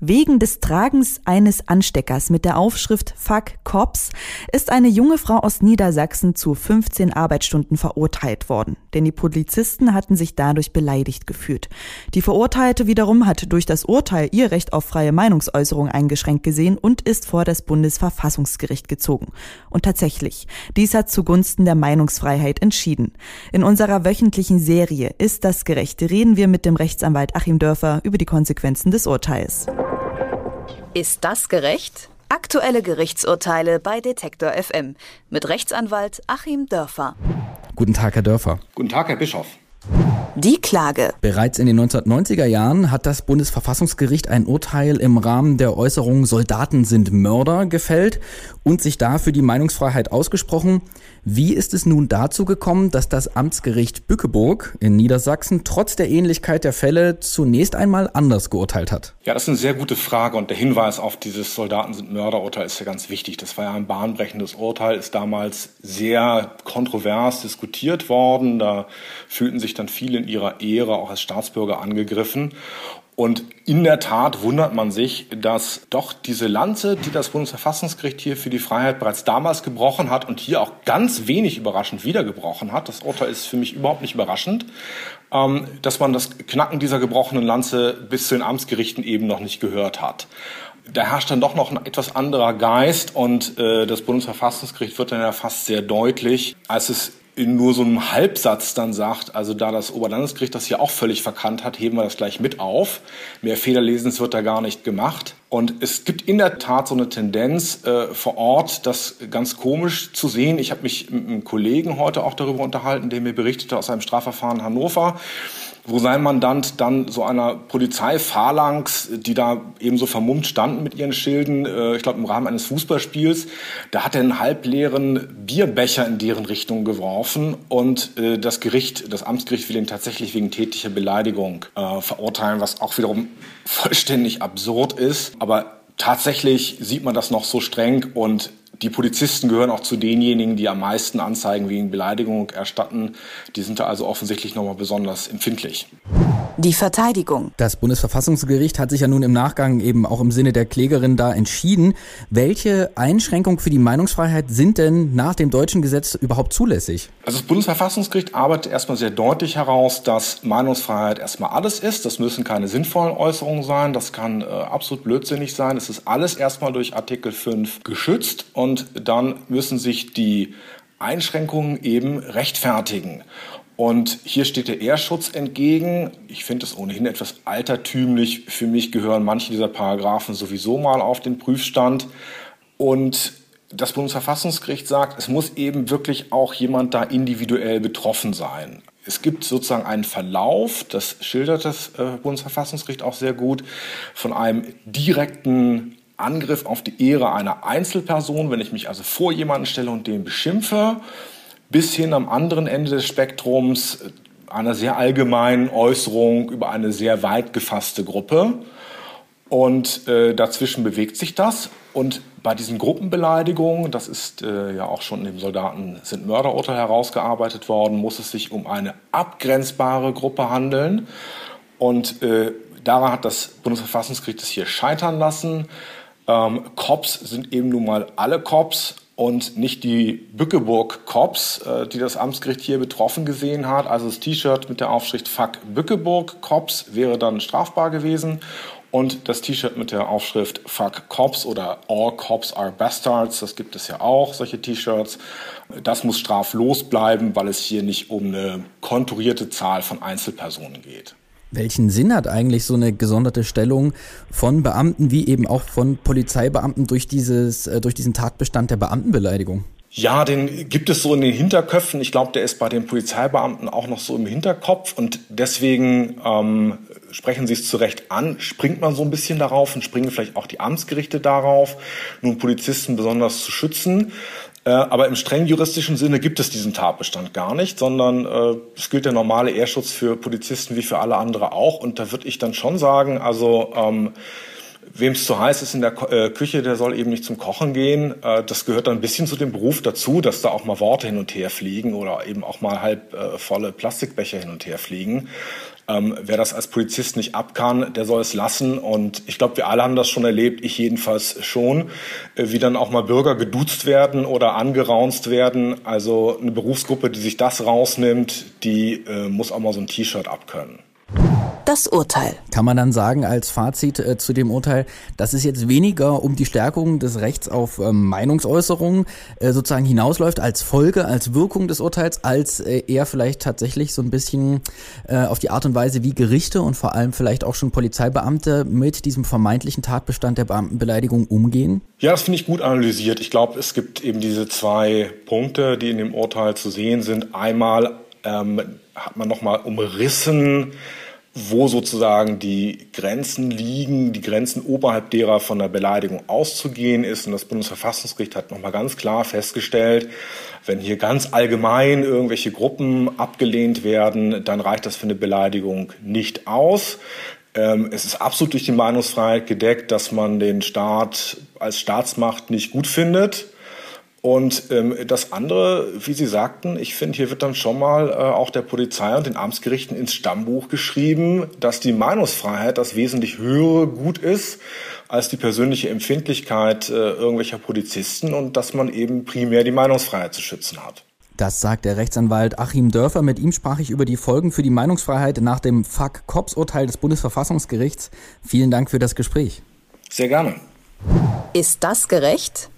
Wegen des Tragens eines Ansteckers mit der Aufschrift Fuck Cops ist eine junge Frau aus Niedersachsen zu 15 Arbeitsstunden verurteilt worden, denn die Polizisten hatten sich dadurch beleidigt gefühlt. Die Verurteilte wiederum hat durch das Urteil ihr Recht auf freie Meinungsäußerung eingeschränkt gesehen und ist vor das Bundesverfassungsgericht gezogen. Und tatsächlich, dies hat zugunsten der Meinungsfreiheit entschieden. In unserer wöchentlichen Serie Ist das gerecht? reden wir mit dem Rechtsanwalt Achim Dörfer über die Konsequenzen des Urteils. Ist das gerecht? Aktuelle Gerichtsurteile bei Detektor FM mit Rechtsanwalt Achim Dörfer. Guten Tag, Herr Dörfer. Guten Tag, Herr Bischof. Die Klage. Bereits in den 1990er Jahren hat das Bundesverfassungsgericht ein Urteil im Rahmen der Äußerung Soldaten sind Mörder gefällt und sich dafür die Meinungsfreiheit ausgesprochen. Wie ist es nun dazu gekommen, dass das Amtsgericht Bückeburg in Niedersachsen trotz der Ähnlichkeit der Fälle zunächst einmal anders geurteilt hat? Ja, das ist eine sehr gute Frage und der Hinweis auf dieses Soldaten sind Mörderurteil ist ja ganz wichtig. Das war ja ein bahnbrechendes Urteil, ist damals sehr kontrovers diskutiert worden. Da fühlten sich dann viele in ihrer Ehre auch als Staatsbürger angegriffen. Und in der Tat wundert man sich, dass doch diese Lanze, die das Bundesverfassungsgericht hier für die Freiheit bereits damals gebrochen hat und hier auch ganz wenig überraschend wieder gebrochen hat, das Urteil ist für mich überhaupt nicht überraschend, ähm, dass man das Knacken dieser gebrochenen Lanze bis zu den Amtsgerichten eben noch nicht gehört hat da herrscht dann doch noch ein etwas anderer Geist und äh, das Bundesverfassungsgericht wird dann ja fast sehr deutlich, als es in nur so einem Halbsatz dann sagt, also da das Oberlandesgericht das hier auch völlig verkannt hat, heben wir das gleich mit auf. Mehr Fehlerlesens wird da gar nicht gemacht. Und es gibt in der Tat so eine Tendenz äh, vor Ort, das ganz komisch zu sehen. Ich habe mich mit einem Kollegen heute auch darüber unterhalten, der mir berichtete aus einem Strafverfahren in Hannover wo sein Mandant dann so einer Polizeiphalanx, die da eben so vermummt standen mit ihren Schilden, äh, ich glaube im Rahmen eines Fußballspiels, da hat er einen halbleeren Bierbecher in deren Richtung geworfen und äh, das Gericht, das Amtsgericht will ihn tatsächlich wegen tätlicher Beleidigung äh, verurteilen, was auch wiederum vollständig absurd ist. Aber tatsächlich sieht man das noch so streng und die Polizisten gehören auch zu denjenigen, die am meisten Anzeigen wegen Beleidigung erstatten. Die sind da also offensichtlich nochmal besonders empfindlich. Die Verteidigung. Das Bundesverfassungsgericht hat sich ja nun im Nachgang eben auch im Sinne der Klägerin da entschieden. Welche Einschränkungen für die Meinungsfreiheit sind denn nach dem deutschen Gesetz überhaupt zulässig? Also das Bundesverfassungsgericht arbeitet erstmal sehr deutlich heraus, dass Meinungsfreiheit erstmal alles ist. Das müssen keine sinnvollen Äußerungen sein. Das kann äh, absolut blödsinnig sein. Es ist alles erstmal durch Artikel 5 geschützt und dann müssen sich die Einschränkungen eben rechtfertigen. Und hier steht der Ehrschutz entgegen. Ich finde es ohnehin etwas altertümlich. Für mich gehören manche dieser Paragraphen sowieso mal auf den Prüfstand. Und das Bundesverfassungsgericht sagt, es muss eben wirklich auch jemand da individuell betroffen sein. Es gibt sozusagen einen Verlauf, das schildert das äh, Bundesverfassungsgericht auch sehr gut, von einem direkten Angriff auf die Ehre einer Einzelperson, wenn ich mich also vor jemanden stelle und den beschimpfe bis hin am anderen Ende des Spektrums einer sehr allgemeinen Äußerung über eine sehr weit gefasste Gruppe. Und äh, dazwischen bewegt sich das. Und bei diesen Gruppenbeleidigungen, das ist äh, ja auch schon im Soldaten sind Mörderurteil herausgearbeitet worden, muss es sich um eine abgrenzbare Gruppe handeln. Und äh, daran hat das Bundesverfassungsgericht es hier scheitern lassen. Ähm, Cops sind eben nun mal alle Cops und nicht die Bückeburg-Cops, äh, die das Amtsgericht hier betroffen gesehen hat. Also das T-Shirt mit der Aufschrift Fuck Bückeburg-Cops wäre dann strafbar gewesen. Und das T-Shirt mit der Aufschrift Fuck Cops oder All Cops are Bastards, das gibt es ja auch, solche T-Shirts. Das muss straflos bleiben, weil es hier nicht um eine konturierte Zahl von Einzelpersonen geht. Welchen Sinn hat eigentlich so eine gesonderte Stellung von Beamten wie eben auch von Polizeibeamten durch, dieses, äh, durch diesen Tatbestand der Beamtenbeleidigung? Ja, den gibt es so in den Hinterköpfen. Ich glaube, der ist bei den Polizeibeamten auch noch so im Hinterkopf und deswegen ähm, sprechen Sie es zu Recht an, springt man so ein bisschen darauf und springen vielleicht auch die Amtsgerichte darauf, nun Polizisten besonders zu schützen. Äh, aber im streng juristischen Sinne gibt es diesen Tatbestand gar nicht, sondern äh, es gilt der normale Ehrschutz für Polizisten wie für alle andere auch. Und da würde ich dann schon sagen, also ähm, wem es zu heiß ist in der äh, Küche, der soll eben nicht zum Kochen gehen. Äh, das gehört dann ein bisschen zu dem Beruf dazu, dass da auch mal Worte hin und her fliegen oder eben auch mal halb volle Plastikbecher hin und her fliegen. Ähm, wer das als Polizist nicht ab kann, der soll es lassen. Und ich glaube, wir alle haben das schon erlebt, ich jedenfalls schon, äh, wie dann auch mal Bürger geduzt werden oder angeraunzt werden. Also eine Berufsgruppe, die sich das rausnimmt, die äh, muss auch mal so ein T-Shirt abkönnen das Urteil. Kann man dann sagen als Fazit äh, zu dem Urteil, dass es jetzt weniger um die Stärkung des Rechts auf ähm, Meinungsäußerung äh, sozusagen hinausläuft als Folge, als Wirkung des Urteils, als äh, eher vielleicht tatsächlich so ein bisschen äh, auf die Art und Weise, wie Gerichte und vor allem vielleicht auch schon Polizeibeamte mit diesem vermeintlichen Tatbestand der Beamtenbeleidigung umgehen? Ja, das finde ich gut analysiert. Ich glaube, es gibt eben diese zwei Punkte, die in dem Urteil zu sehen sind. Einmal ähm, hat man nochmal umrissen, wo sozusagen die Grenzen liegen, die Grenzen oberhalb derer von der Beleidigung auszugehen ist. Und das Bundesverfassungsgericht hat nochmal ganz klar festgestellt, wenn hier ganz allgemein irgendwelche Gruppen abgelehnt werden, dann reicht das für eine Beleidigung nicht aus. Ähm, es ist absolut durch die Meinungsfreiheit gedeckt, dass man den Staat als Staatsmacht nicht gut findet. Und ähm, das andere, wie Sie sagten, ich finde, hier wird dann schon mal äh, auch der Polizei und den Amtsgerichten ins Stammbuch geschrieben, dass die Meinungsfreiheit das wesentlich höhere Gut ist als die persönliche Empfindlichkeit äh, irgendwelcher Polizisten und dass man eben primär die Meinungsfreiheit zu schützen hat. Das sagt der Rechtsanwalt Achim Dörfer. Mit ihm sprach ich über die Folgen für die Meinungsfreiheit nach dem Fuck-Cops-Urteil des Bundesverfassungsgerichts. Vielen Dank für das Gespräch. Sehr gerne. Ist das gerecht?